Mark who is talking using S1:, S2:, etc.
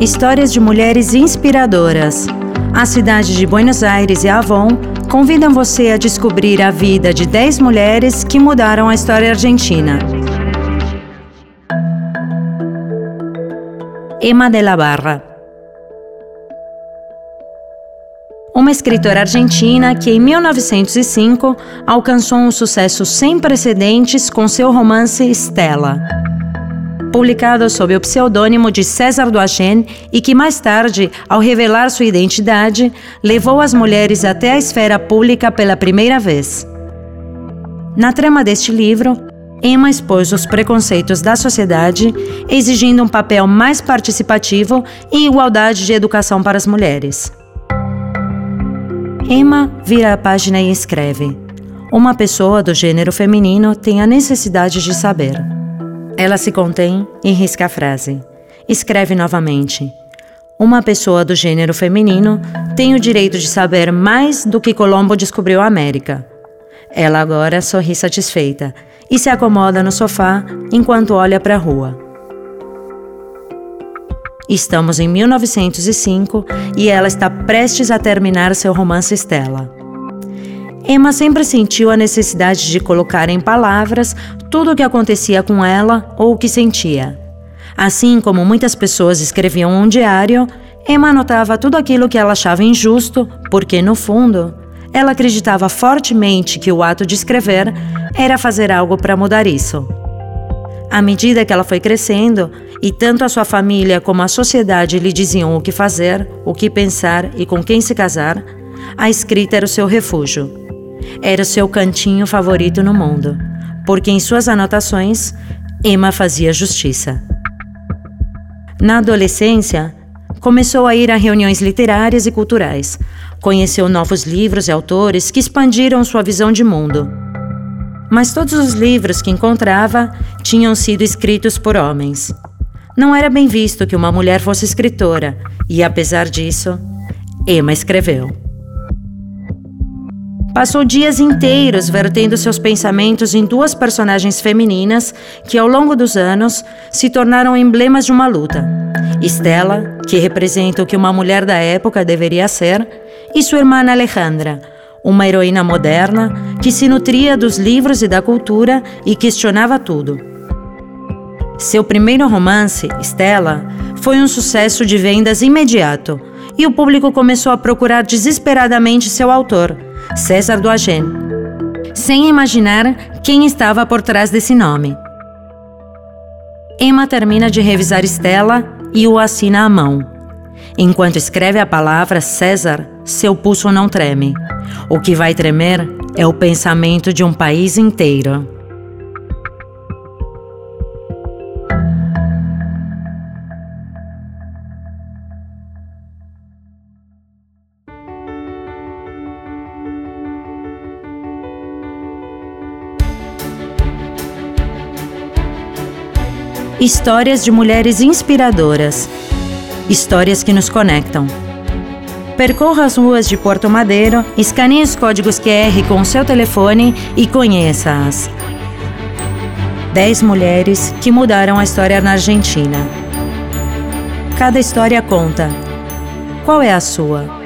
S1: Histórias de mulheres inspiradoras. A cidade de Buenos Aires e Avon convidam você a descobrir a vida de 10 mulheres que mudaram a história argentina. Emma de la Barra Uma escritora argentina que, em 1905, alcançou um sucesso sem precedentes com seu romance Stella publicado sob o pseudônimo de César Duagen e que mais tarde, ao revelar sua identidade, levou as mulheres até a esfera pública pela primeira vez. Na trama deste livro, Emma expôs os preconceitos da sociedade, exigindo um papel mais participativo e igualdade de educação para as mulheres. Emma vira a página e escreve: Uma pessoa do gênero feminino tem a necessidade de saber. Ela se contém e risca a frase. Escreve novamente. Uma pessoa do gênero feminino tem o direito de saber mais do que Colombo descobriu a América. Ela agora sorri satisfeita e se acomoda no sofá enquanto olha para a rua. Estamos em 1905 e ela está prestes a terminar seu romance Stella. Emma sempre sentiu a necessidade de colocar em palavras tudo o que acontecia com ela ou o que sentia. Assim como muitas pessoas escreviam um diário, Emma anotava tudo aquilo que ela achava injusto, porque, no fundo, ela acreditava fortemente que o ato de escrever era fazer algo para mudar isso. À medida que ela foi crescendo, e tanto a sua família como a sociedade lhe diziam o que fazer, o que pensar e com quem se casar, a escrita era o seu refúgio. Era o seu cantinho favorito no mundo, porque em suas anotações, Emma fazia justiça. Na adolescência, começou a ir a reuniões literárias e culturais. Conheceu novos livros e autores que expandiram sua visão de mundo. Mas todos os livros que encontrava tinham sido escritos por homens. Não era bem visto que uma mulher fosse escritora, e apesar disso, Emma escreveu. Passou dias inteiros vertendo seus pensamentos em duas personagens femininas que, ao longo dos anos, se tornaram emblemas de uma luta. Estela, que representa o que uma mulher da época deveria ser, e sua irmã Alejandra, uma heroína moderna que se nutria dos livros e da cultura e questionava tudo. Seu primeiro romance, Estela, foi um sucesso de vendas imediato e o público começou a procurar desesperadamente seu autor César Duagen, sem imaginar quem estava por trás desse nome. Emma termina de revisar Estela e o assina à mão. Enquanto escreve a palavra César, seu pulso não treme. O que vai tremer é o pensamento de um país inteiro. Histórias de mulheres inspiradoras. Histórias que nos conectam. Percorra as ruas de Porto Madeiro, escaneie os códigos QR com o seu telefone e conheça-as. 10 mulheres que mudaram a história na Argentina. Cada história conta. Qual é a sua?